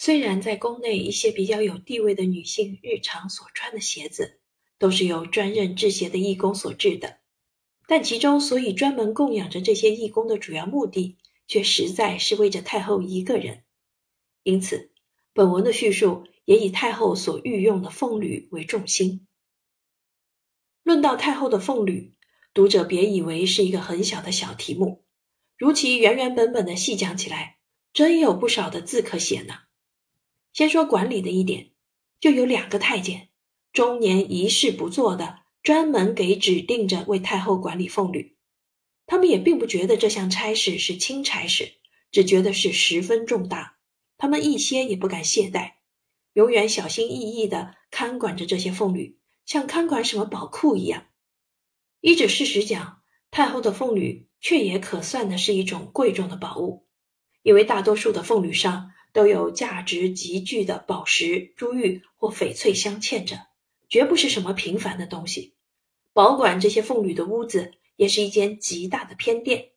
虽然在宫内一些比较有地位的女性日常所穿的鞋子都是由专任制鞋的义工所制的，但其中所以专门供养着这些义工的主要目的，却实在是为着太后一个人。因此，本文的叙述也以太后所御用的凤履为重心。论到太后的凤履，读者别以为是一个很小的小题目，如其原原本本的细讲起来，真有不少的字可写呢。先说管理的一点，就有两个太监，终年一事不做的，专门给指定着为太后管理凤履。他们也并不觉得这项差事是轻差事，只觉得是十分重大。他们一些也不敢懈怠，永远小心翼翼地看管着这些凤履。像看管什么宝库一样。依着事实讲，太后的凤履却也可算的是一种贵重的宝物，因为大多数的凤履上都有价值极巨的宝石、珠玉或翡翠镶嵌着，绝不是什么平凡的东西。保管这些凤履的屋子也是一间极大的偏殿，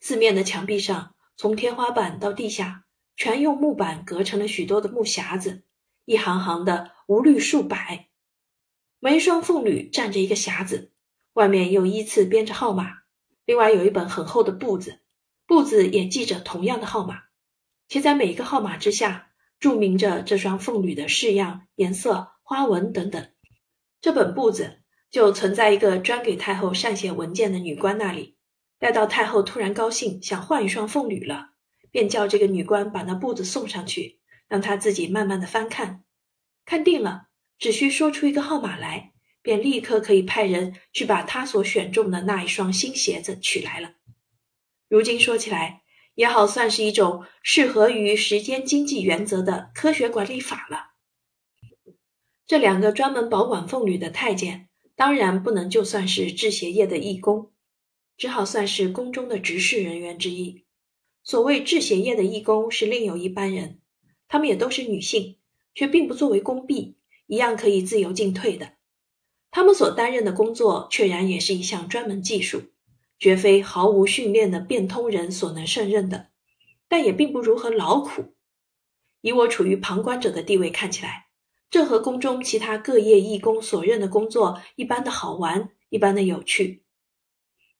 四面的墙壁上，从天花板到地下，全用木板隔成了许多的木匣子，一行行的无虑数百。每一双凤履站着一个匣子，外面又依次编着号码。另外有一本很厚的簿子，簿子也记着同样的号码，且在每一个号码之下注明着这双凤履的式样、颜色、花纹等等。这本簿子就存在一个专给太后善写文件的女官那里。待到太后突然高兴想换一双凤履了，便叫这个女官把那簿子送上去，让她自己慢慢的翻看，看定了。只需说出一个号码来，便立刻可以派人去把他所选中的那一双新鞋子取来了。如今说起来，也好算是一种适合于时间经济原则的科学管理法了。这两个专门保管凤履的太监，当然不能就算是制鞋业的义工，只好算是宫中的执事人员之一。所谓制鞋业的义工，是另有一班人，他们也都是女性，却并不作为宫婢。一样可以自由进退的，他们所担任的工作，确然也是一项专门技术，绝非毫无训练的变通人所能胜任的。但也并不如何劳苦。以我处于旁观者的地位看起来，这和宫中其他各业义工所任的工作一般的好玩，一般的有趣。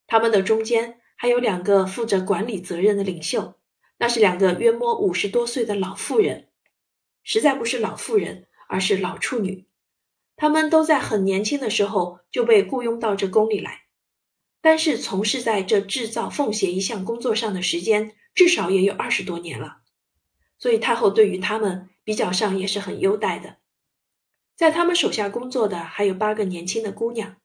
他们的中间还有两个负责管理责任的领袖，那是两个约摸五十多岁的老妇人，实在不是老妇人。而是老处女，他们都在很年轻的时候就被雇佣到这宫里来，但是从事在这制造凤鞋一项工作上的时间至少也有二十多年了，所以太后对于他们比较上也是很优待的。在他们手下工作的还有八个年轻的姑娘，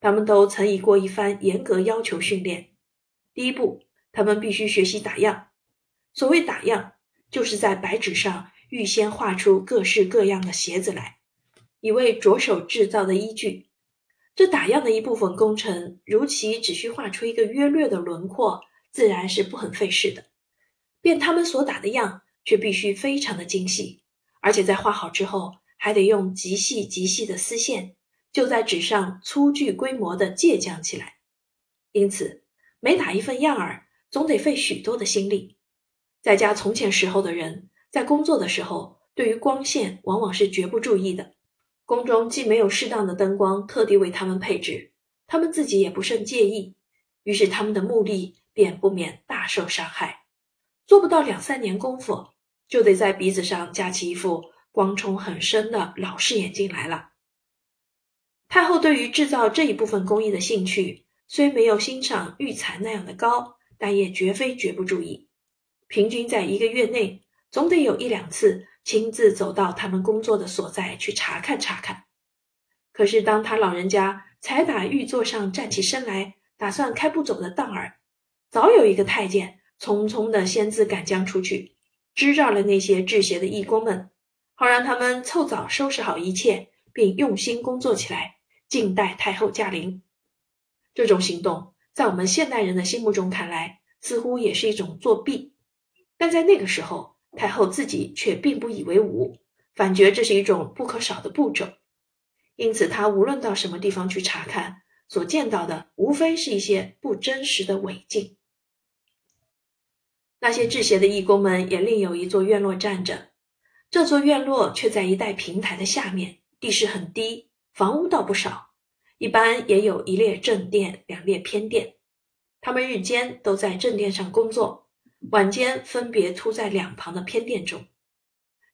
他们都曾以过一番严格要求训练。第一步，他们必须学习打样。所谓打样，就是在白纸上。预先画出各式各样的鞋子来，以为着手制造的依据。这打样的一部分工程，如其只需画出一个约略的轮廓，自然是不很费事的。便他们所打的样，却必须非常的精细，而且在画好之后，还得用极细极细的丝线，就在纸上粗具规模的借浆起来。因此，每打一份样儿，总得费许多的心力。在家从前时候的人。在工作的时候，对于光线往往是绝不注意的。宫中既没有适当的灯光特地为他们配置，他们自己也不甚介意，于是他们的目力便不免大受伤害。做不到两三年功夫，就得在鼻子上架起一副光冲很深的老式眼镜来了。太后对于制造这一部分工艺的兴趣，虽没有欣赏玉蚕那样的高，但也绝非绝不注意。平均在一个月内。总得有一两次亲自走到他们工作的所在去查看查看。可是当他老人家才打玉座上站起身来，打算开步走的当儿，早有一个太监匆匆的先自赶将出去，支召了那些制鞋的义工们，好让他们凑早收拾好一切，并用心工作起来，静待太后驾临。这种行动在我们现代人的心目中看来，似乎也是一种作弊，但在那个时候。太后自己却并不以为无，反觉这是一种不可少的步骤，因此她无论到什么地方去查看，所见到的无非是一些不真实的伪镜。那些制鞋的义工们也另有一座院落站着，这座院落却在一带平台的下面，地势很低，房屋倒不少，一般也有一列正殿，两列偏殿。他们日间都在正殿上工作，晚间分别突在两旁的偏殿中。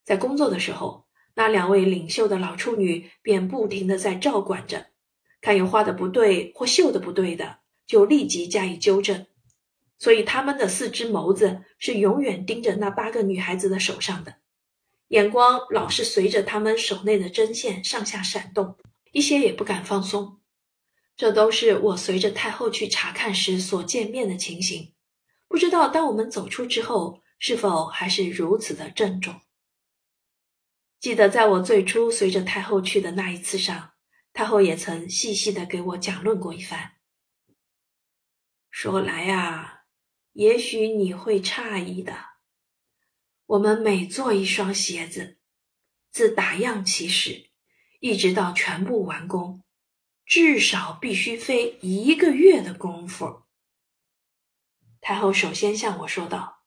在工作的时候，那两位领袖的老处女便不停地在照管着，看有画的不对或绣的不对的，就立即加以纠正。所以他们的四只眸子是永远盯着那八个女孩子的手上的。眼光老是随着他们手内的针线上下闪动，一些也不敢放松。这都是我随着太后去查看时所见面的情形。不知道当我们走出之后，是否还是如此的郑重？记得在我最初随着太后去的那一次上，太后也曾细细的给我讲论过一番。说来啊，也许你会诧异的。我们每做一双鞋子，自打样起始，一直到全部完工，至少必须费一个月的功夫。太后首先向我说道：“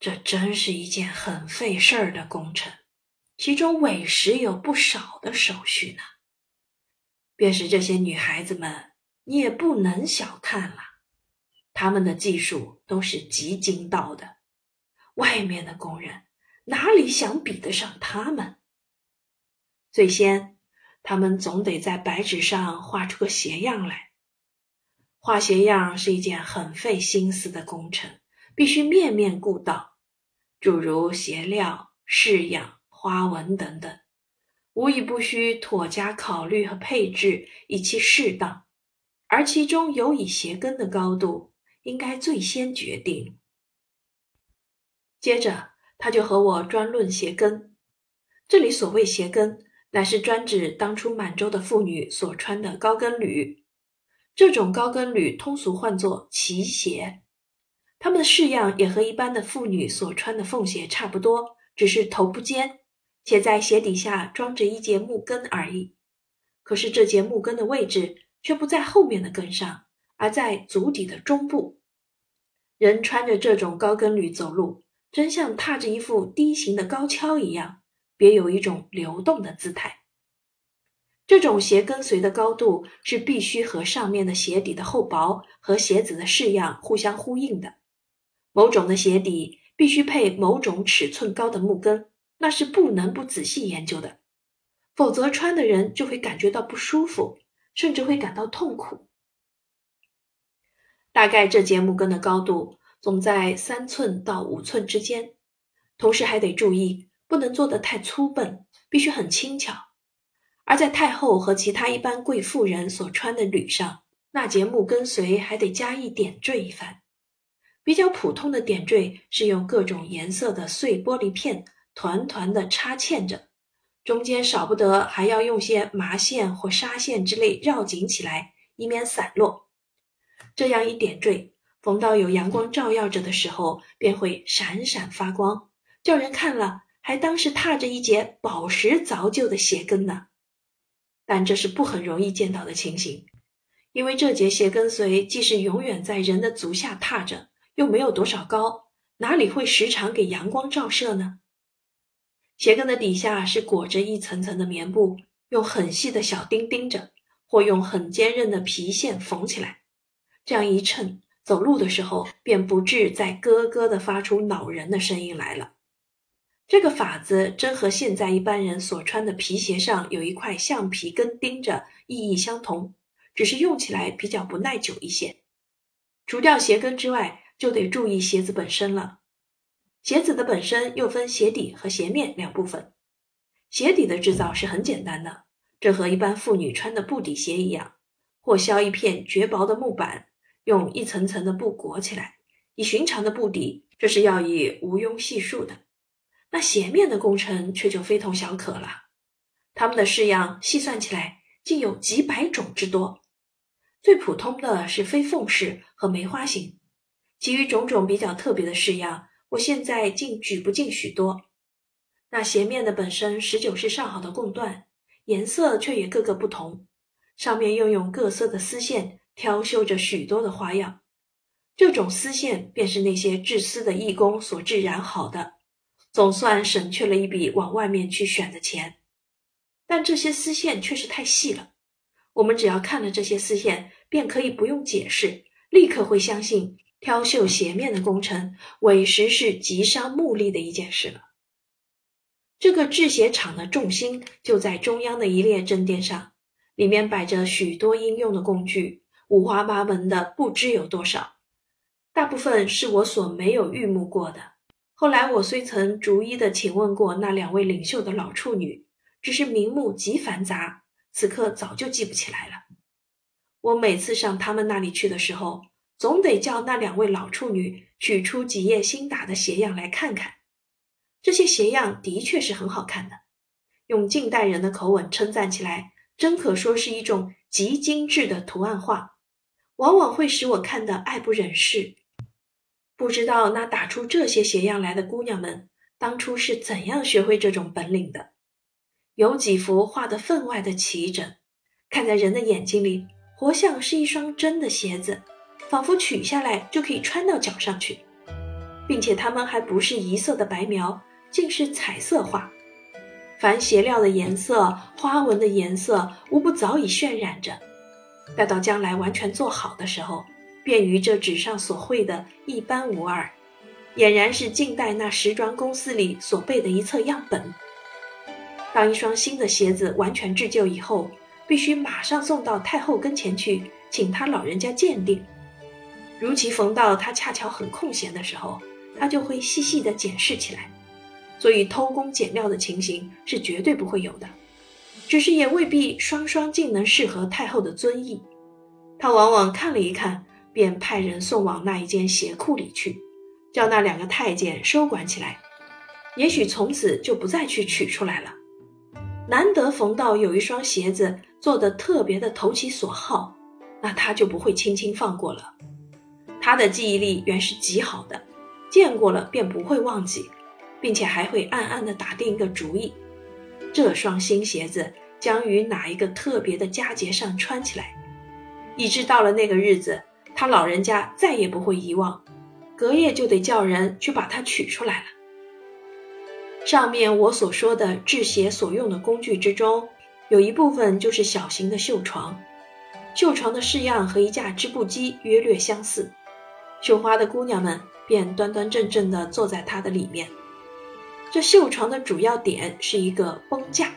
这真是一件很费事儿的工程，其中委实有不少的手续呢。便是这些女孩子们，你也不能小看了，她们的技术都是极精到的。”外面的工人哪里想比得上他们？最先，他们总得在白纸上画出个鞋样来。画鞋样是一件很费心思的工程，必须面面顾到，诸如鞋料、式样、花纹等等，无一不需妥加考虑和配置，以其适当。而其中尤以鞋跟的高度，应该最先决定。接着，他就和我专论鞋跟。这里所谓鞋跟，乃是专指当初满洲的妇女所穿的高跟履。这种高跟履通俗唤作旗鞋。它们的式样也和一般的妇女所穿的凤鞋差不多，只是头不尖，且在鞋底下装着一节木跟而已。可是这节木跟的位置却不在后面的跟上，而在足底的中部。人穿着这种高跟履走路。真像踏着一副低行的高跷一样，别有一种流动的姿态。这种鞋跟随的高度是必须和上面的鞋底的厚薄和鞋子的式样互相呼应的。某种的鞋底必须配某种尺寸高的木跟，那是不能不仔细研究的，否则穿的人就会感觉到不舒服，甚至会感到痛苦。大概这节木跟的高度。总在三寸到五寸之间，同时还得注意不能做得太粗笨，必须很轻巧。而在太后和其他一般贵妇人所穿的履上，那节木跟随还得加以点缀一番。比较普通的点缀是用各种颜色的碎玻璃片团团的插嵌着，中间少不得还要用些麻线或纱线之类绕紧起来，以免散落。这样一点缀。逢到有阳光照耀着的时候，便会闪闪发光，叫人看了还当是踏着一节宝石凿就的鞋跟呢。但这是不很容易见到的情形，因为这节鞋跟随既是永远在人的足下踏着，又没有多少高，哪里会时常给阳光照射呢？鞋跟的底下是裹着一层层的棉布，用很细的小钉钉着，或用很坚韧的皮线缝起来，这样一衬。走路的时候，便不至再咯咯的发出恼人的声音来了。这个法子真和现在一般人所穿的皮鞋上有一块橡皮跟钉着意义相同，只是用起来比较不耐久一些。除掉鞋跟之外，就得注意鞋子本身了。鞋子的本身又分鞋底和鞋面两部分。鞋底的制造是很简单的，这和一般妇女穿的布底鞋一样，或削一片绝薄的木板。用一层层的布裹起来，以寻常的布底，这是要以无庸细数的。那斜面的工程却就非同小可了。他们的式样细算起来，竟有几百种之多。最普通的是飞凤式和梅花形，其余种种比较特别的式样，我现在竟举不尽许多。那斜面的本身十九式上好的贡缎，颜色却也各个不同，上面又用各色的丝线。挑绣着许多的花样，这种丝线便是那些制丝的义工所制染好的，总算省去了一笔往外面去选的钱。但这些丝线确实太细了，我们只要看了这些丝线，便可以不用解释，立刻会相信挑绣鞋面的工程委实是极伤目力的一件事了。这个制鞋厂的重心就在中央的一列正殿上，里面摆着许多应用的工具，五花八门的不知有多少，大部分是我所没有预目过的。后来我虽曾逐一的请问过那两位领袖的老处女，只是名目极繁杂，此刻早就记不起来了。我每次上他们那里去的时候，总得叫那两位老处女取出几页新打的鞋样来看看。这些鞋样的确是很好看的，用近代人的口吻称赞起来，真可说是一种极精致的图案画，往往会使我看得爱不忍释。不知道那打出这些鞋样来的姑娘们，当初是怎样学会这种本领的？有几幅画得分外的齐整，看在人的眼睛里，活像是一双真的鞋子，仿佛取下来就可以穿到脚上去，并且它们还不是一色的白描。竟是彩色画，凡鞋料的颜色、花纹的颜色，无不早已渲染着。待到将来完全做好的时候，便与这纸上所绘的一般无二，俨然是近代那时装公司里所备的一册样本。当一双新的鞋子完全制就以后，必须马上送到太后跟前去，请她老人家鉴定。如其逢到她恰巧很空闲的时候，她就会细细的检视起来。所以偷工减料的情形是绝对不会有的，只是也未必双双竟能适合太后的尊意。他往往看了一看，便派人送往那一间鞋库里去，叫那两个太监收管起来。也许从此就不再去取出来了。难得逢到有一双鞋子做的特别的投其所好，那他就不会轻轻放过了。他的记忆力原是极好的，见过了便不会忘记。并且还会暗暗地打定一个主意，这双新鞋子将于哪一个特别的佳节上穿起来，以至到了那个日子，他老人家再也不会遗忘，隔夜就得叫人去把它取出来了。上面我所说的制鞋所用的工具之中，有一部分就是小型的绣床，绣床的式样和一架织布机约略相似，绣花的姑娘们便端端正正地坐在它的里面。这绣床的主要点是一个绷架，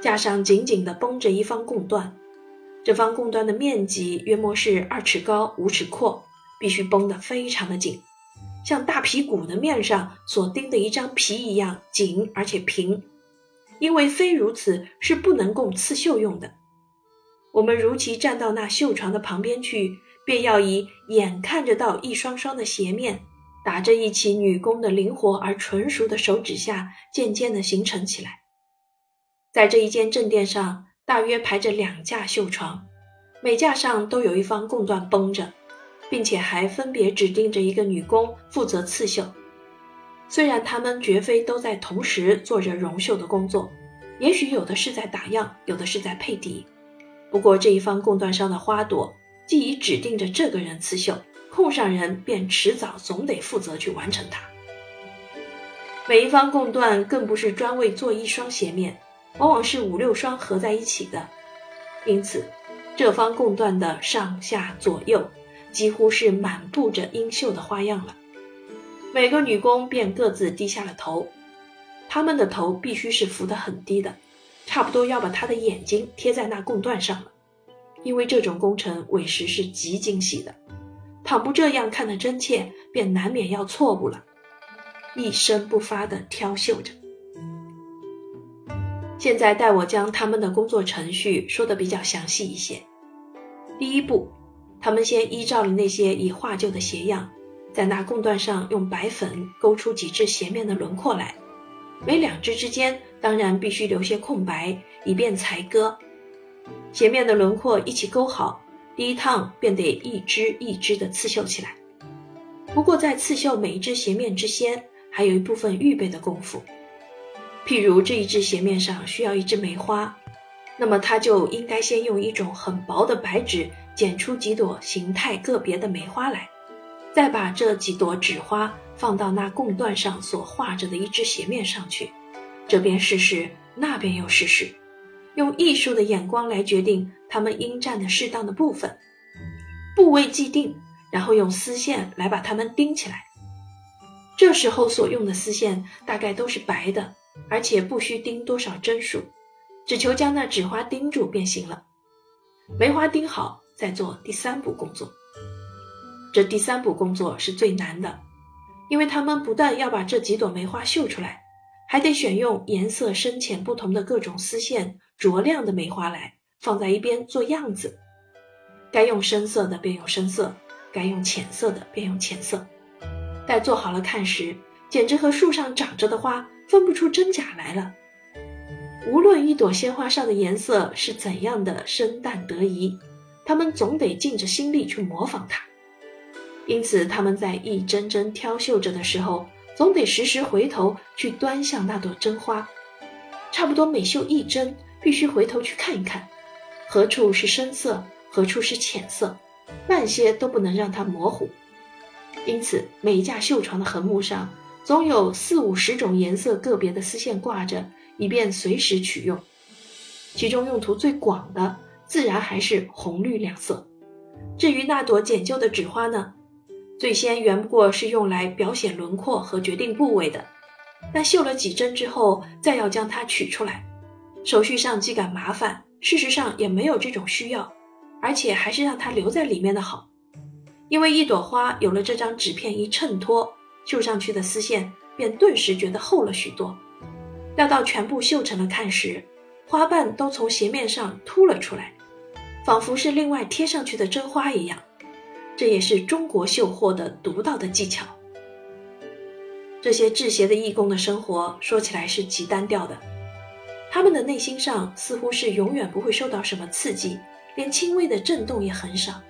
架上紧紧地绷着一方贡缎，这方贡缎的面积约莫是二尺高、五尺阔，必须绷得非常的紧，像大皮鼓的面上所钉的一张皮一样紧而且平，因为非如此是不能供刺绣用的。我们如其站到那绣床的旁边去，便要以眼看着到一双双的鞋面。打着一起女工的灵活而纯熟的手指下，渐渐地形成起来。在这一间正殿上，大约排着两架绣床，每架上都有一方贡缎绷着，并且还分别指定着一个女工负责刺绣。虽然他们绝非都在同时做着绒绣的工作，也许有的是在打样，有的是在配底。不过这一方贡缎上的花朵，既已指定着这个人刺绣。空上人便迟早总得负责去完成它。每一方贡缎更不是专为做一双鞋面，往往是五六双合在一起的，因此这方贡缎的上下左右几乎是满布着英绣的花样了。每个女工便各自低下了头，她们的头必须是伏得很低的，差不多要把她的眼睛贴在那贡缎上了，因为这种工程委实是极精细的。倘不这样看得真切，便难免要错误了。一声不发地挑绣着。现在待我将他们的工作程序说得比较详细一些。第一步，他们先依照了那些已画就的鞋样，在那贡缎上用白粉勾出几只鞋面的轮廓来，每两只之间当然必须留些空白，以便裁割。鞋面的轮廓一起勾好。第一趟便得一只一只的刺绣起来。不过在刺绣每一只鞋面之先，还有一部分预备的功夫。譬如这一只鞋面上需要一只梅花，那么他就应该先用一种很薄的白纸剪出几朵形态个别的梅花来。再把这几朵纸花放到那贡缎上所画着的一只鞋面上去，这边试试，那边又试试，用艺术的眼光来决定它们应占的适当的部分，部位既定，然后用丝线来把它们钉起来。这时候所用的丝线大概都是白的，而且不需钉多少针数，只求将那纸花钉住便行了。梅花钉好，再做第三步工作。这第三步工作是最难的，因为他们不但要把这几朵梅花绣出来，还得选用颜色深浅不同的各种丝线着亮的梅花来放在一边做样子。该用深色的便用深色，该用浅色的便用浅色。待做好了看时，简直和树上长着的花分不出真假来了。无论一朵鲜花上的颜色是怎样的深淡得宜，他们总得尽着心力去模仿它。因此，他们在一针针挑绣着的时候，总得时时回头去端详那朵真花。差不多每绣一针，必须回头去看一看，何处是深色，何处是浅色，半些都不能让它模糊。因此，每架绣床的横木上，总有四五十种颜色个别的丝线挂着，以便随时取用。其中用途最广的，自然还是红绿两色。至于那朵简旧的纸花呢？最先原不过是用来表显轮廓和决定部位的，但绣了几针之后，再要将它取出来，手续上既感麻烦，事实上也没有这种需要，而且还是让它留在里面的好，因为一朵花有了这张纸片一衬托，绣上去的丝线便顿时觉得厚了许多。要到全部绣成了看时，花瓣都从斜面上凸了出来，仿佛是另外贴上去的真花一样。这也是中国绣货的独到的技巧。这些制鞋的义工的生活说起来是极单调的，他们的内心上似乎是永远不会受到什么刺激，连轻微的震动也很少。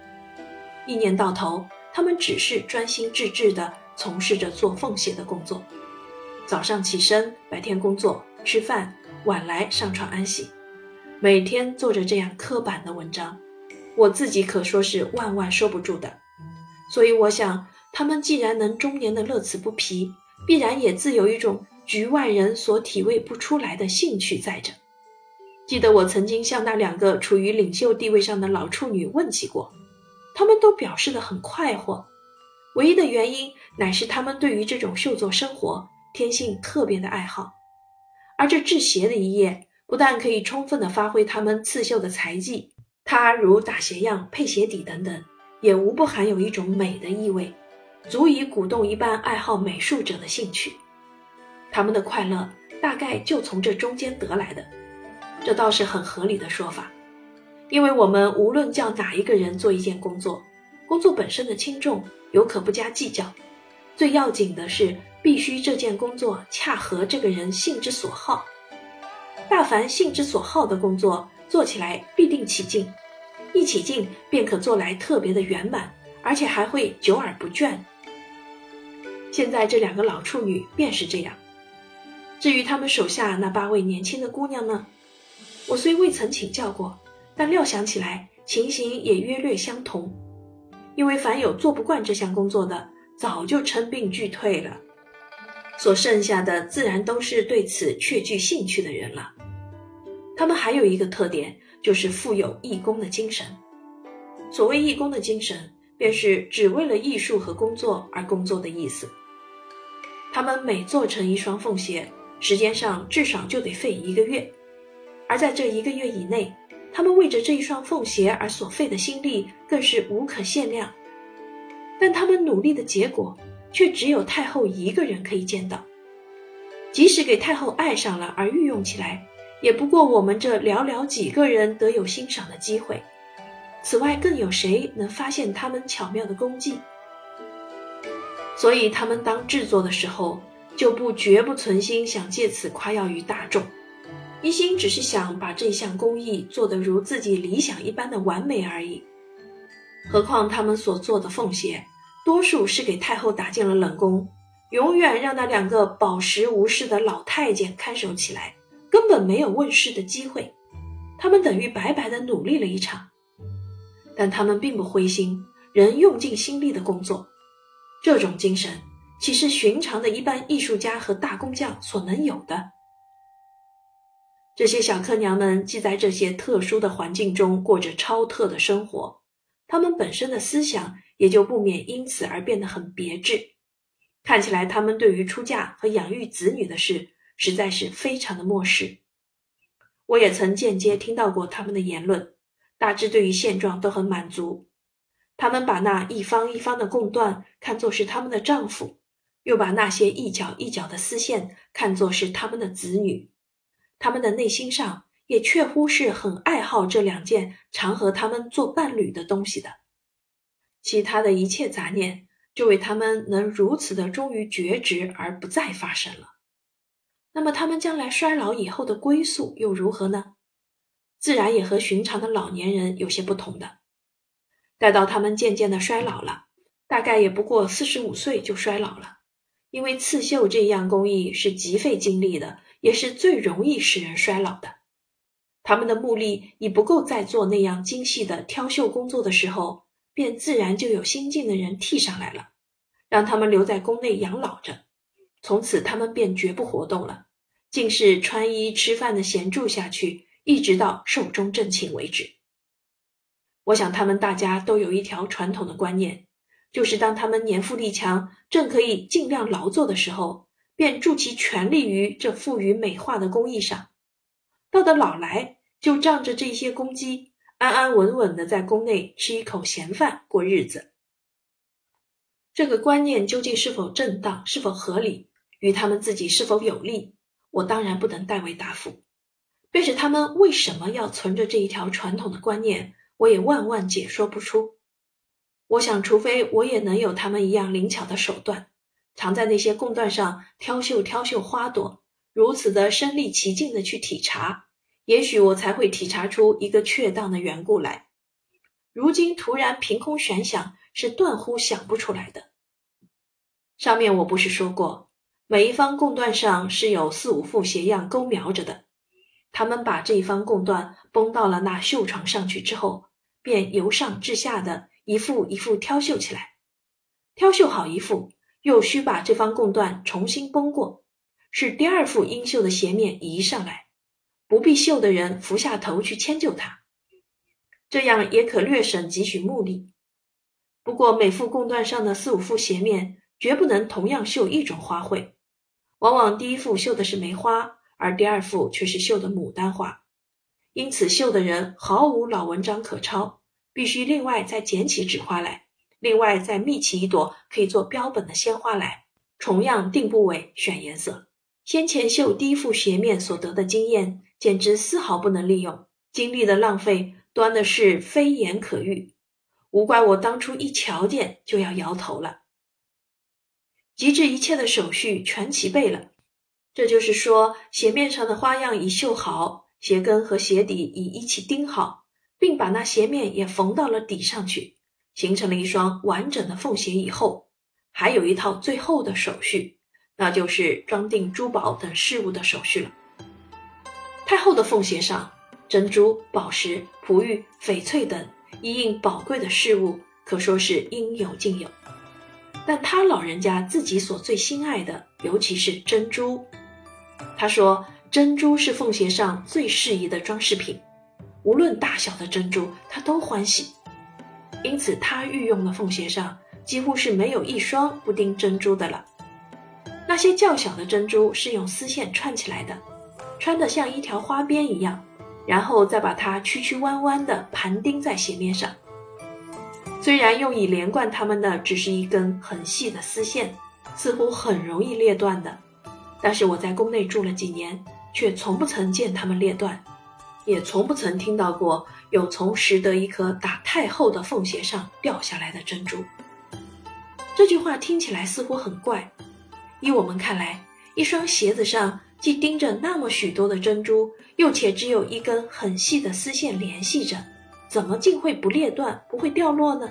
一年到头，他们只是专心致志地从事着做缝鞋的工作。早上起身，白天工作、吃饭，晚来上床安息，每天做着这样刻板的文章。我自己可说是万万收不住的，所以我想，他们既然能终年的乐此不疲，必然也自有一种局外人所体味不出来的兴趣在着。记得我曾经向那两个处于领袖地位上的老处女问起过，他们都表示的很快活，唯一的原因乃是他们对于这种绣作生活天性特别的爱好，而这制鞋的一页，不但可以充分的发挥他们刺绣的才技。它如打鞋样、配鞋底等等，也无不含有一种美的意味，足以鼓动一般爱好美术者的兴趣。他们的快乐大概就从这中间得来的，这倒是很合理的说法。因为我们无论叫哪一个人做一件工作，工作本身的轻重有可不加计较，最要紧的是必须这件工作恰合这个人性之所好。大凡性之所好的工作，做起来必定起劲。一起劲便可做来特别的圆满，而且还会久而不倦。现在这两个老处女便是这样。至于他们手下那八位年轻的姑娘呢？我虽未曾请教过，但料想起来情形也约略相同。因为凡有做不惯这项工作的，早就称病拒退了，所剩下的自然都是对此确具兴趣的人了。他们还有一个特点。就是富有义工的精神。所谓义工的精神，便是只为了艺术和工作而工作的意思。他们每做成一双凤鞋，时间上至少就得费一个月，而在这一个月以内，他们为着这一双凤鞋而所费的心力更是无可限量。但他们努力的结果，却只有太后一个人可以见到。即使给太后爱上了而御用起来。也不过我们这寥寥几个人得有欣赏的机会，此外更有谁能发现他们巧妙的功绩？所以他们当制作的时候，就不绝不存心想借此夸耀于大众，一心只是想把这项工艺做得如自己理想一般的完美而已。何况他们所做的凤鞋，多数是给太后打进了冷宫，永远让那两个饱食无事的老太监看守起来。根本没有问世的机会，他们等于白白的努力了一场，但他们并不灰心，仍用尽心力的工作。这种精神岂是寻常的一般艺术家和大工匠所能有的？这些小客娘们既在这些特殊的环境中过着超特的生活，他们本身的思想也就不免因此而变得很别致。看起来，他们对于出嫁和养育子女的事实在是非常的漠视。我也曾间接听到过他们的言论，大致对于现状都很满足。他们把那一方一方的贡缎看作是他们的丈夫，又把那些一角一角的丝线看作是他们的子女。他们的内心上也确乎是很爱好这两件常和他们做伴侣的东西的。其他的一切杂念，就为他们能如此的忠于觉知而不再发生了。那么他们将来衰老以后的归宿又如何呢？自然也和寻常的老年人有些不同的。待到他们渐渐的衰老了，大概也不过四十五岁就衰老了，因为刺绣这样工艺是极费精力的，也是最容易使人衰老的。他们的目力已不够再做那样精细的挑绣工作的时候，便自然就有新进的人替上来了，让他们留在宫内养老着。从此，他们便绝不活动了，竟是穿衣吃饭的闲住下去，一直到寿终正寝为止。我想，他们大家都有一条传统的观念，就是当他们年富力强，正可以尽量劳作的时候，便助其全力于这富于美化的工艺上；到了老来，就仗着这些公鸡，安安稳稳的在宫内吃一口闲饭过日子。这个观念究竟是否正当，是否合理？与他们自己是否有利，我当然不能代为答复。便是他们为什么要存着这一条传统的观念，我也万万解说不出。我想，除非我也能有他们一样灵巧的手段，常在那些贡缎上挑绣挑绣花朵，如此的身临其境的去体察，也许我才会体察出一个确当的缘故来。如今突然凭空悬想，是断乎想不出来的。上面我不是说过？每一方贡缎上是有四五副鞋样勾描着的，他们把这一方贡缎绷到了那绣床上去之后，便由上至下的一副一副挑绣起来。挑绣好一副，又需把这方贡缎重新绷过，使第二副应绣的鞋面移上来，不必绣的人伏下头去迁就它，这样也可略省几许木力。不过每副贡缎上的四五副鞋面，绝不能同样绣一种花卉。往往第一幅绣的是梅花，而第二幅却是绣的牡丹花，因此绣的人毫无老文章可抄，必须另外再捡起纸花来，另外再觅起一朵可以做标本的鲜花来，重样定部位、选颜色。先前绣第一幅鞋面所得的经验，简直丝毫不能利用，精力的浪费端的是非言可喻，无怪我当初一瞧见就要摇头了。及至一切的手续全齐备了，这就是说，鞋面上的花样已绣好，鞋跟和鞋底已一起钉好，并把那鞋面也缝到了底上去，形成了一双完整的凤鞋。以后还有一套最后的手续，那就是装订珠宝等事物的手续了。太后的凤鞋上，珍珠、宝石、璞玉、翡翠等一应宝贵的事物，可说是应有尽有。但他老人家自己所最心爱的，尤其是珍珠。他说，珍珠是凤鞋上最适宜的装饰品，无论大小的珍珠，他都欢喜。因此，他御用的凤鞋上几乎是没有一双不钉珍珠的了。那些较小的珍珠是用丝线串起来的，穿得像一条花边一样，然后再把它曲曲弯弯地盘钉在鞋面上。虽然用以连贯它们的只是一根很细的丝线，似乎很容易裂断的，但是我在宫内住了几年，却从不曾见它们裂断，也从不曾听到过有从拾得一颗打太后的凤鞋上掉下来的珍珠。这句话听起来似乎很怪，依我们看来，一双鞋子上既钉着那么许多的珍珠，又且只有一根很细的丝线联系着。怎么竟会不裂断、不会掉落呢？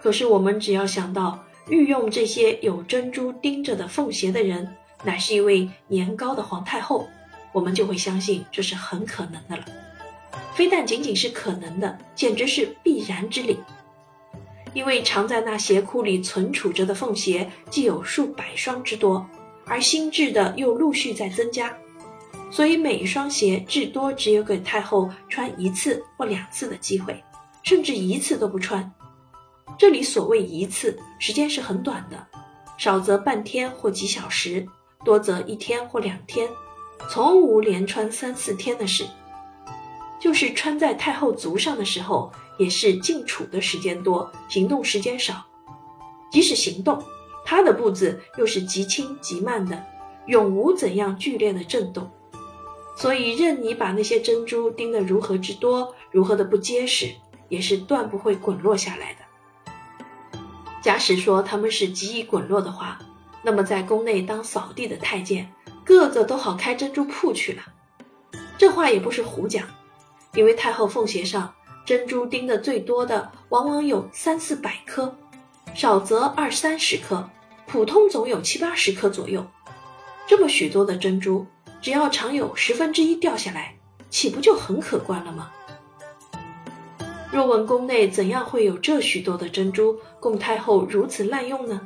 可是我们只要想到御用这些有珍珠钉着的凤鞋的人，乃是一位年高的皇太后，我们就会相信这是很可能的了。非但仅仅是可能的，简直是必然之理。因为藏在那鞋库里存储着的凤鞋既有数百双之多，而新制的又陆续在增加，所以每一双鞋至多只有给太后穿一次或两次的机会，甚至一次都不穿。这里所谓一次，时间是很短的，少则半天或几小时，多则一天或两天，从无连穿三四天的事。就是穿在太后足上的时候，也是静处的时间多，行动时间少。即使行动，她的步子又是极轻极慢的，永无怎样剧烈的震动。所以，任你把那些珍珠钉得如何之多，如何的不结实，也是断不会滚落下来的。假使说他们是极易滚落的话，那么在宫内当扫地的太监，个个都好开珍珠铺去了。这话也不是胡讲，因为太后凤鞋上珍珠钉的最多的，往往有三四百颗，少则二三十颗，普通总有七八十颗左右。这么许多的珍珠，只要常有十分之一掉下来，岂不就很可观了吗？若问宫内怎样会有这许多的珍珠供太后如此滥用呢？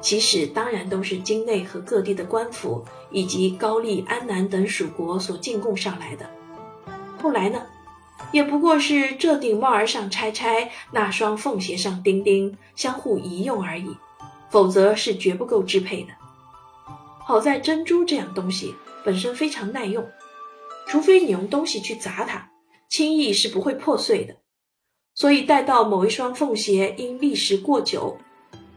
其实当然都是京内和各地的官府以及高丽、安南等属国所进贡上来的。后来呢，也不过是这顶帽儿上拆拆，那双凤鞋上钉钉，相互一用而已，否则是绝不够支配的。好在珍珠这样东西本身非常耐用，除非你用东西去砸它，轻易是不会破碎的。所以，待到某一双凤鞋因历时过久，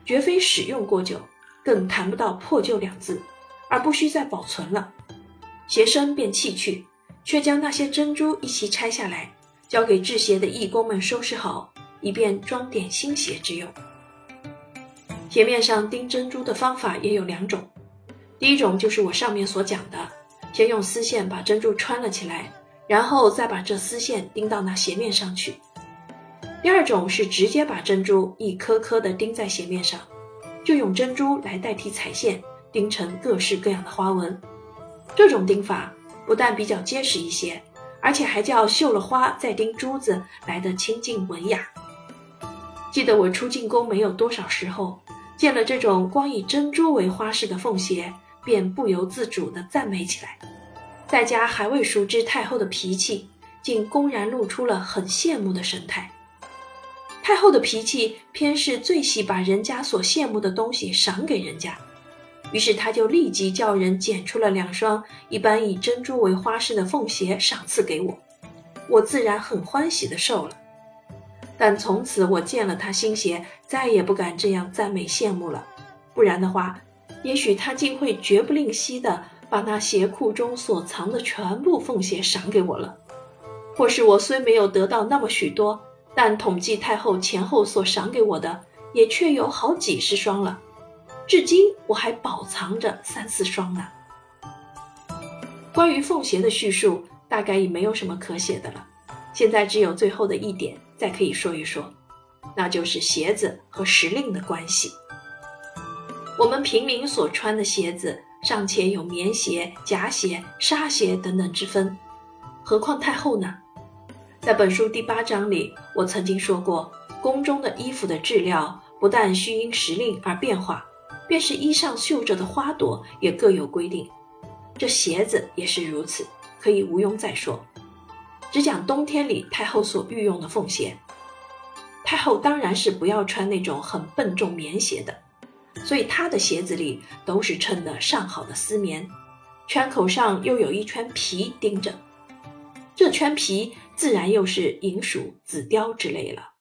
绝非使用过久，更谈不到破旧两字，而不需再保存了，鞋身便弃去，却将那些珍珠一齐拆下来，交给制鞋的义工们收拾好，以便装点新鞋之用。鞋面上钉珍珠的方法也有两种，第一种就是我上面所讲的，先用丝线把珍珠穿了起来，然后再把这丝线钉到那鞋面上去。第二种是直接把珍珠一颗颗的钉在鞋面上，就用珍珠来代替彩线，钉成各式各样的花纹。这种钉法不但比较结实一些，而且还叫绣了花再钉珠子来得清静文雅。记得我初进宫没有多少时候，见了这种光以珍珠为花饰的凤鞋，便不由自主地赞美起来。在家还未熟知太后的脾气，竟公然露出了很羡慕的神态。太后的脾气偏是最喜把人家所羡慕的东西赏给人家，于是他就立即叫人捡出了两双一般以珍珠为花饰的凤鞋赏赐给我，我自然很欢喜的受了。但从此我见了他新鞋，再也不敢这样赞美羡慕了，不然的话，也许他竟会绝不吝惜的把那鞋库中所藏的全部凤鞋赏给我了，或是我虽没有得到那么许多。但统计太后前后所赏给我的，也确有好几十双了，至今我还保藏着三四双呢。关于凤鞋的叙述，大概已没有什么可写的了，现在只有最后的一点再可以说一说，那就是鞋子和时令的关系。我们平民所穿的鞋子尚且有棉鞋、夹鞋、纱鞋等等之分，何况太后呢？在本书第八章里，我曾经说过，宫中的衣服的质料不但需因时令而变化，便是衣上绣着的花朵也各有规定。这鞋子也是如此，可以无庸再说。只讲冬天里太后所御用的凤鞋，太后当然是不要穿那种很笨重棉鞋的，所以她的鞋子里都是衬的上好的丝棉，圈口上又有一圈皮钉着。这圈皮自然又是银鼠、紫貂之类了。